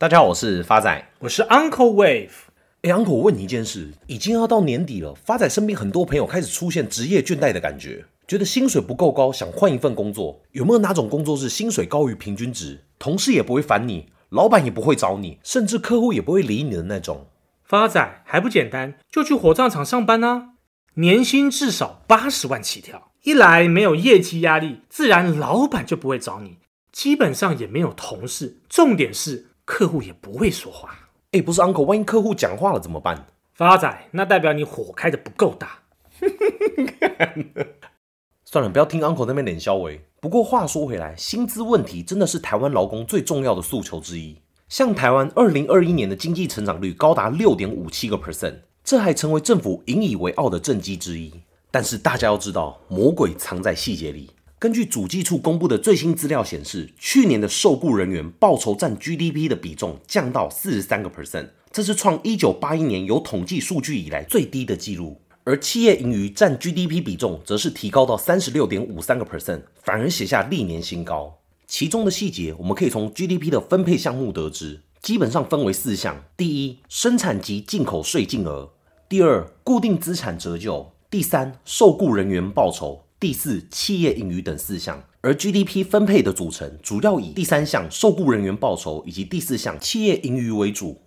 大家好，我是发仔，我是 Uncle Wave。哎，Uncle，我问你一件事，已经要到年底了，发仔身边很多朋友开始出现职业倦怠的感觉，觉得薪水不够高，想换一份工作。有没有哪种工作是薪水高于平均值，同事也不会烦你，老板也不会找你，甚至客户也不会理你的那种？发仔还不简单，就去火葬场上班啊，年薪至少八十万起跳。一来没有业绩压力，自然老板就不会找你。基本上也没有同事，重点是客户也不会说话。哎，不是 uncle，万一客户讲话了怎么办？发仔，那代表你火开的不够大。算了，不要听 uncle 那边脸消微。不过话说回来，薪资问题真的是台湾劳工最重要的诉求之一。像台湾二零二一年的经济成长率高达六点五七个 percent，这还成为政府引以为傲的政绩之一。但是大家要知道，魔鬼藏在细节里。根据主计处公布的最新资料显示，去年的受雇人员报酬占 GDP 的比重降到四十三个 percent，这是创一九八一年有统计数据以来最低的记录。而企业盈余占 GDP 比重则是提高到三十六点五三个 percent，反而写下历年新高。其中的细节，我们可以从 GDP 的分配项目得知，基本上分为四项：第一，生产及进口税净额；第二，固定资产折旧；第三，受雇人员报酬。第四，企业盈余等四项，而 GDP 分配的组成主要以第三项受雇人员报酬以及第四项企业盈余为主。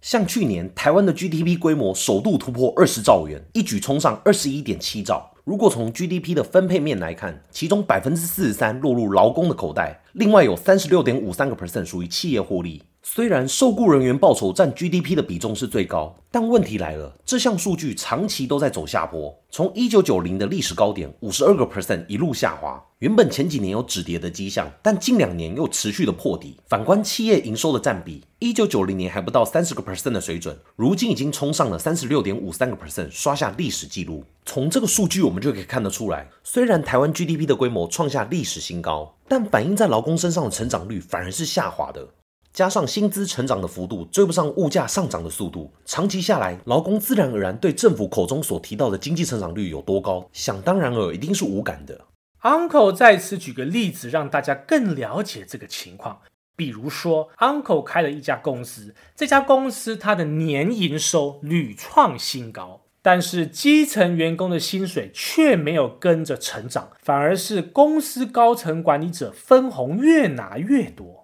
像去年台湾的 GDP 规模首度突破二十兆元，一举冲上二十一点七兆。如果从 GDP 的分配面来看，其中百分之四十三落入劳工的口袋，另外有三十六点五三个 percent 属于企业获利。虽然受雇人员报酬占 GDP 的比重是最高，但问题来了，这项数据长期都在走下坡，从一九九零的历史高点五十二个 percent 一路下滑。原本前几年有止跌的迹象，但近两年又持续的破底。反观企业营收的占比，一九九零年还不到三十个 percent 的水准，如今已经冲上了三十六点五三个 percent，刷下历史记录。从这个数据我们就可以看得出来，虽然台湾 GDP 的规模创下历史新高，但反映在劳工身上的成长率反而是下滑的。加上薪资成长的幅度追不上物价上涨的速度，长期下来，劳工自然而然对政府口中所提到的经济成长率有多高，想当然尔一定是无感的。Uncle 再次举个例子，让大家更了解这个情况。比如说，Uncle 开了一家公司，这家公司它的年营收屡创新高，但是基层员工的薪水却没有跟着成长，反而是公司高层管理者分红越拿越多。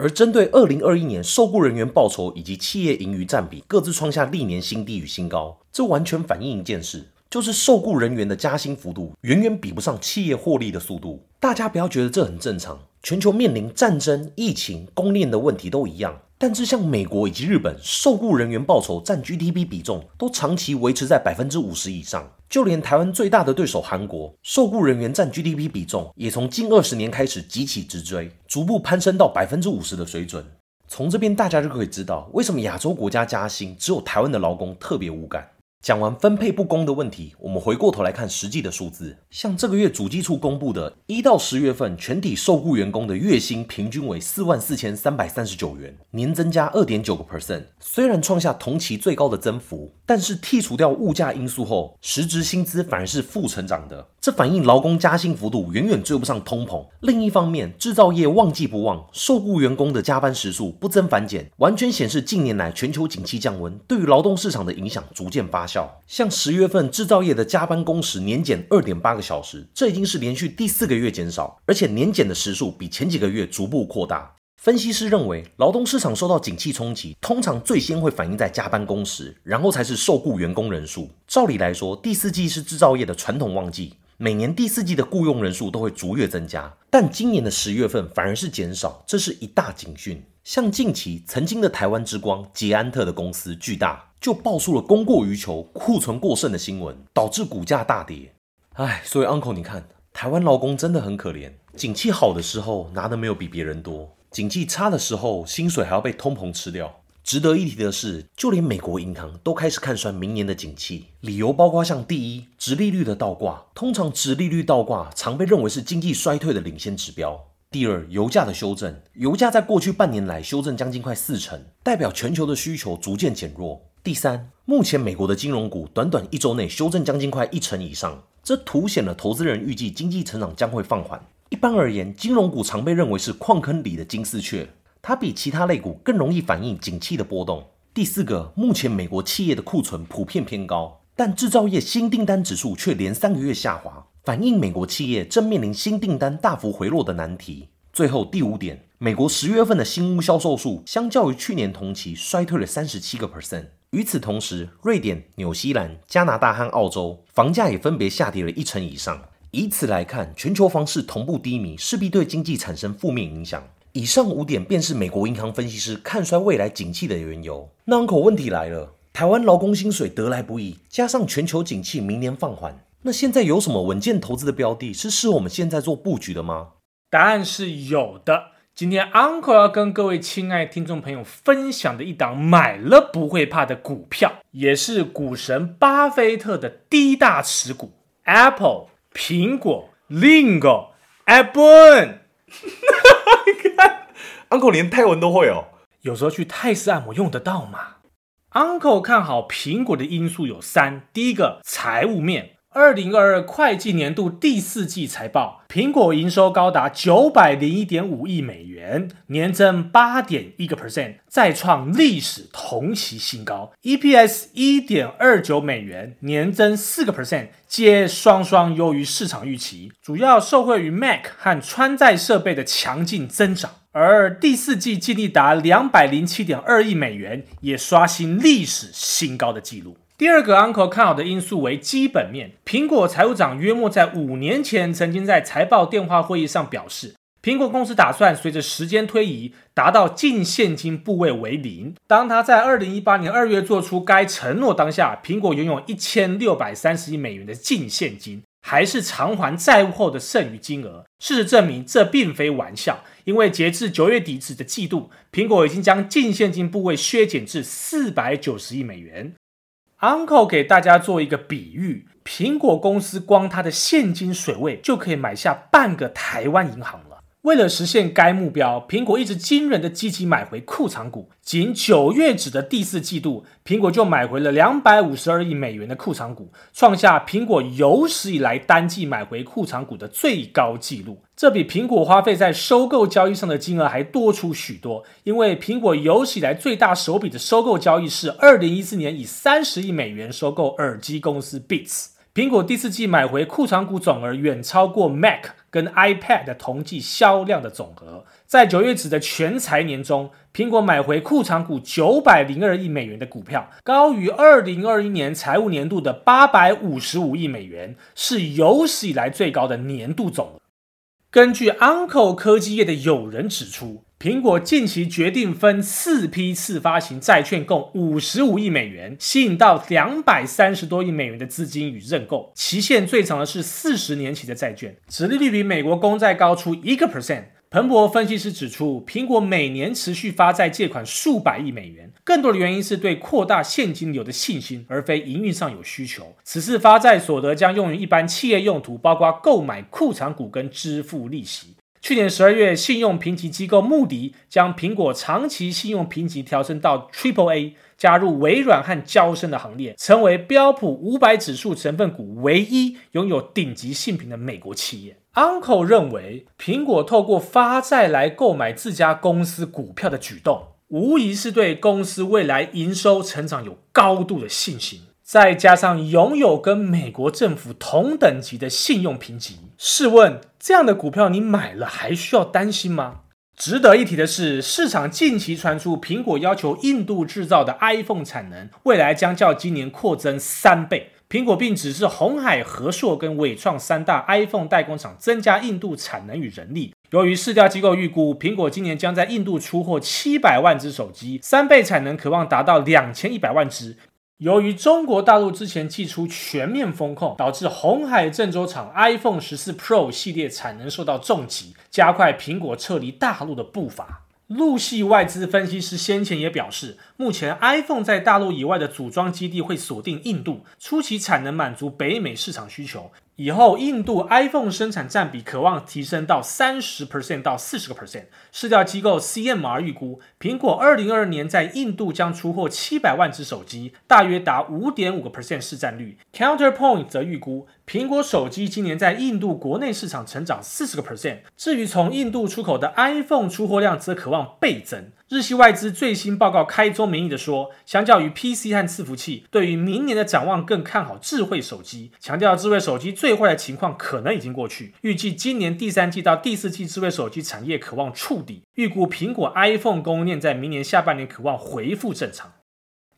而针对二零二一年受雇人员报酬以及企业盈余占比各自创下历年新低与新高，这完全反映一件事，就是受雇人员的加薪幅度远远比不上企业获利的速度。大家不要觉得这很正常，全球面临战争、疫情、供应链的问题都一样。但是像美国以及日本，受雇人员报酬占 GDP 比重都长期维持在百分之五十以上。就连台湾最大的对手韩国，受雇人员占 GDP 比重也从近二十年开始急起直追，逐步攀升到百分之五十的水准。从这边大家就可以知道，为什么亚洲国家加薪，只有台湾的劳工特别无感。讲完分配不公的问题，我们回过头来看实际的数字。像这个月主计处公布的，一到十月份全体受雇员工的月薪平均为四万四千三百三十九元，年增加二点九个 percent。虽然创下同期最高的增幅，但是剔除掉物价因素后，实质薪资反而是负成长的。这反映劳工加薪幅度远远追不上通膨。另一方面，制造业旺季不旺，受雇员工的加班时数不增反减，完全显示近年来全球景气降温对于劳动市场的影响逐渐发效。像十月份制造业的加班工时年减二点八个小时，这已经是连续第四个月减少，而且年减的时数比前几个月逐步扩大。分析师认为，劳动市场受到景气冲击，通常最先会反映在加班工时，然后才是受雇员工人数。照理来说，第四季是制造业的传统旺季。每年第四季的雇佣人数都会逐月增加，但今年的十月份反而是减少，这是一大警讯。像近期曾经的台湾之光捷安特的公司巨大，就爆出了供过于求、库存过剩的新闻，导致股价大跌。唉，所以 Uncle，你看，台湾劳工真的很可怜。景气好的时候拿的没有比别人多，景气差的时候薪水还要被通膨吃掉。值得一提的是，就连美国银行都开始看衰明年的景气，理由包括像第一，殖利率的倒挂，通常殖利率倒挂常被认为是经济衰退的领先指标；第二，油价的修正，油价在过去半年来修正将近快四成，代表全球的需求逐渐减弱；第三，目前美国的金融股短短一周内修正将近快一成以上，这凸显了投资人预计经济成长将会放缓。一般而言，金融股常被认为是矿坑里的金丝雀。它比其他类股更容易反映景气的波动。第四个，目前美国企业的库存普遍偏高，但制造业新订单指数却连三个月下滑，反映美国企业正面临新订单大幅回落的难题。最后第五点，美国十月份的新屋销售数相较于去年同期衰退了三十七个 percent。与此同时，瑞典、纽西兰、加拿大和澳洲房价也分别下跌了一成以上。以此来看，全球房市同步低迷，势必对经济产生负面影响。以上五点便是美国银行分析师看衰未来景气的缘由。那 Uncle 问题来了，台湾劳工薪水得来不易，加上全球景气明年放缓，那现在有什么稳健投资的标的，是适合我们现在做布局的吗？答案是有的。今天 Uncle 要跟各位亲爱听众朋友分享的一档买了不会怕的股票，也是股神巴菲特的第一大持股 Apple 苹果 Lingo Apple。，Uncle 连泰文都会哦。有时候去泰式按摩用得到吗？Uncle 看好苹果的因素有三：第一个，财务面。二零二二会计年度第四季财报，苹果营收高达九百零一点五亿美元，年增八点一个 percent，再创历史同期新高。EPS 一点二九美元，年增四个 percent，皆双双优于市场预期，主要受惠于 Mac 和穿戴设备的强劲增长。而第四季净利达两百零七点二亿美元，也刷新历史新高的纪录。第二个 Uncle 看好的因素为基本面。苹果财务长约莫在五年前曾经在财报电话会议上表示，苹果公司打算随着时间推移，达到净现金部位为零。当他在二零一八年二月做出该承诺当下，苹果拥有一千六百三十亿美元的净现金，还是偿还债务后的剩余金额。事实证明，这并非玩笑，因为截至九月底止的季度，苹果已经将净现金部位削减至四百九十亿美元。Uncle 给大家做一个比喻，苹果公司光它的现金水位就可以买下半个台湾银行。为了实现该目标，苹果一直惊人的积极买回库藏股。仅九月止的第四季度，苹果就买回了两百五十二亿美元的库藏股，创下苹果有史以来单季买回库藏股的最高纪录。这比苹果花费在收购交易上的金额还多出许多。因为苹果有史以来最大手笔的收购交易是二零一四年以三十亿美元收购耳机公司 Beats。苹果第四季买回库藏股总额远超过 Mac 跟 iPad 的同季销量的总和。在九月止的全财年中，苹果买回库藏股九百零二亿美元的股票，高于二零二一年财务年度的八百五十五亿美元，是有史以来最高的年度总额。根据 Uncle 科技业的友人指出，苹果近期决定分四批次发行债券，共五十五亿美元，吸引到两百三十多亿美元的资金与认购。期限最长的是四十年期的债券，殖利率比美国公债高出一个 percent。彭博分析师指出，苹果每年持续发债借款数百亿美元，更多的原因是对扩大现金流的信心，而非营运上有需求。此次发债所得将用于一般企业用途，包括购买库藏股跟支付利息。去年十二月，信用评级机构穆迪将苹果长期信用评级调升到 Triple A，加入微软和交生的行列，成为标普五百指数成分股唯一拥有顶级信评的美国企业。Uncle 认为，苹果透过发债来购买自家公司股票的举动，无疑是对公司未来营收成长有高度的信心。再加上拥有跟美国政府同等级的信用评级，试问这样的股票你买了还需要担心吗？值得一提的是，市场近期传出苹果要求印度制造的 iPhone 产能，未来将较今年扩增三倍。苹果并指示鸿海、和硕跟纬创三大 iPhone 代工厂增加印度产能与人力。由于市调机构预估，苹果今年将在印度出货七百万只手机，三倍产能可望达到两千一百万只。由于中国大陆之前祭出全面封控，导致红海郑州厂 iPhone 十四 Pro 系列产能受到重击，加快苹果撤离大陆的步伐。陆系外资分析师先前也表示，目前 iPhone 在大陆以外的组装基地会锁定印度，初期产能满足北美市场需求。以后，印度 iPhone 生产占比渴望提升到三十 percent 到四十个 percent。市调机构 CMR 预估，苹果二零二二年在印度将出货七百万只手机，大约达五点五个 percent 市占率。Counterpoint 则预估，苹果手机今年在印度国内市场成长四十个 percent，至于从印度出口的 iPhone 出货量则可望倍增。日系外资最新报告开宗明义地说，相较于 PC 和伺服器，对于明年的展望更看好智慧手机，强调智慧手机最坏的情况可能已经过去，预计今年第三季到第四季智慧手机产业可望触底，预估苹果 iPhone 供应链在明年下半年可望恢复正常。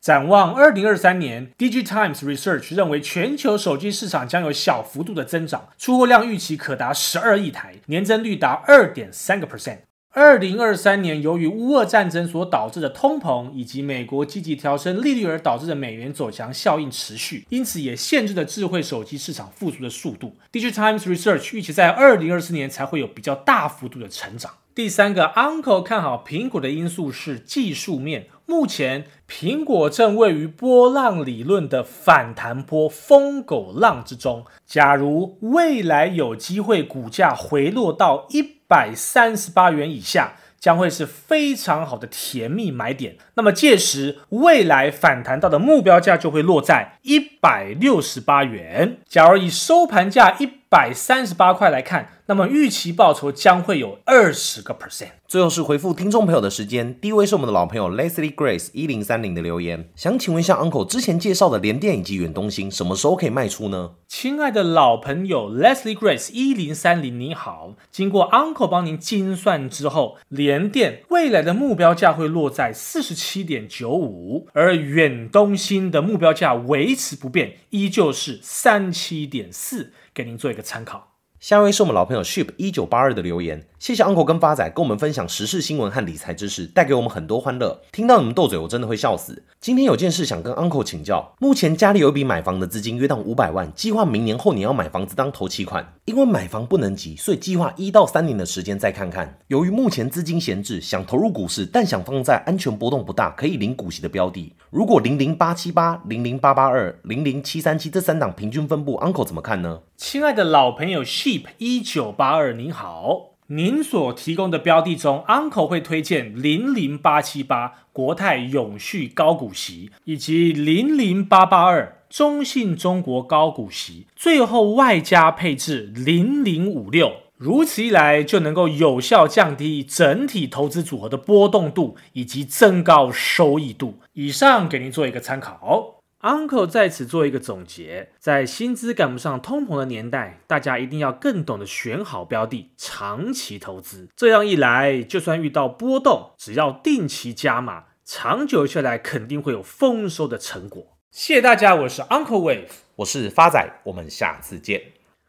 展望二零二三年，DigiTimes Research 认为全球手机市场将有小幅度的增长，出货量预期可达十二亿台，年增率达二点三个 percent。二零二三年，由于乌俄战争所导致的通膨，以及美国积极调升利率而导致的美元走强效应持续，因此也限制了智慧手机市场复苏的速度。DigiTimes Research 预期在二零二四年才会有比较大幅度的成长。第三个，Uncle 看好苹果的因素是技术面。目前，苹果正位于波浪理论的反弹波疯狗浪之中。假如未来有机会股价回落到一百三十八元以下，将会是非常好的甜蜜买点。那么届时，未来反弹到的目标价就会落在一百六十八元。假如以收盘价一百三十八块来看，那么预期报酬将会有二十个 percent。最后是回复听众朋友的时间，第一位是我们的老朋友 Leslie Grace 一零三零的留言，想请问一下 Uncle 之前介绍的联电以及远东新什么时候可以卖出呢？亲爱的老朋友 Leslie Grace 一零三零你好，经过 Uncle 帮您精算之后，联电未来的目标价会落在四十七点九五，而远东新的目标价维持不变，依旧是三七点四。给您做一个参考。下一位是我们老朋友 Ship 一九八二的留言。谢谢 Uncle 跟发仔跟我们分享时事新闻和理财知识，带给我们很多欢乐。听到你们斗嘴，我真的会笑死。今天有件事想跟 Uncle 请教。目前家里有一笔买房的资金，约当五百万，计划明年后年要买房子当头期款。因为买房不能急，所以计划一到三年的时间再看看。由于目前资金闲置，想投入股市，但想放在安全波动不大、可以领股息的标的。如果零零八七八、零零八八二、零零七三七这三档平均分布，Uncle 怎么看呢？亲爱的老朋友 ship Sheep 一九八二，您好。您所提供的标的中，Uncle 会推荐零零八七八国泰永续高股息，以及零零八八二中信中国高股息，最后外加配置零零五六。如此一来，就能够有效降低整体投资组合的波动度，以及增高收益度。以上给您做一个参考。Uncle 在此做一个总结，在薪资赶不上通膨的年代，大家一定要更懂得选好标的，长期投资。这样一来，就算遇到波动，只要定期加码，长久下来肯定会有丰收的成果。谢谢大家，我是 Uncle Wave，我是发仔，我们下次见。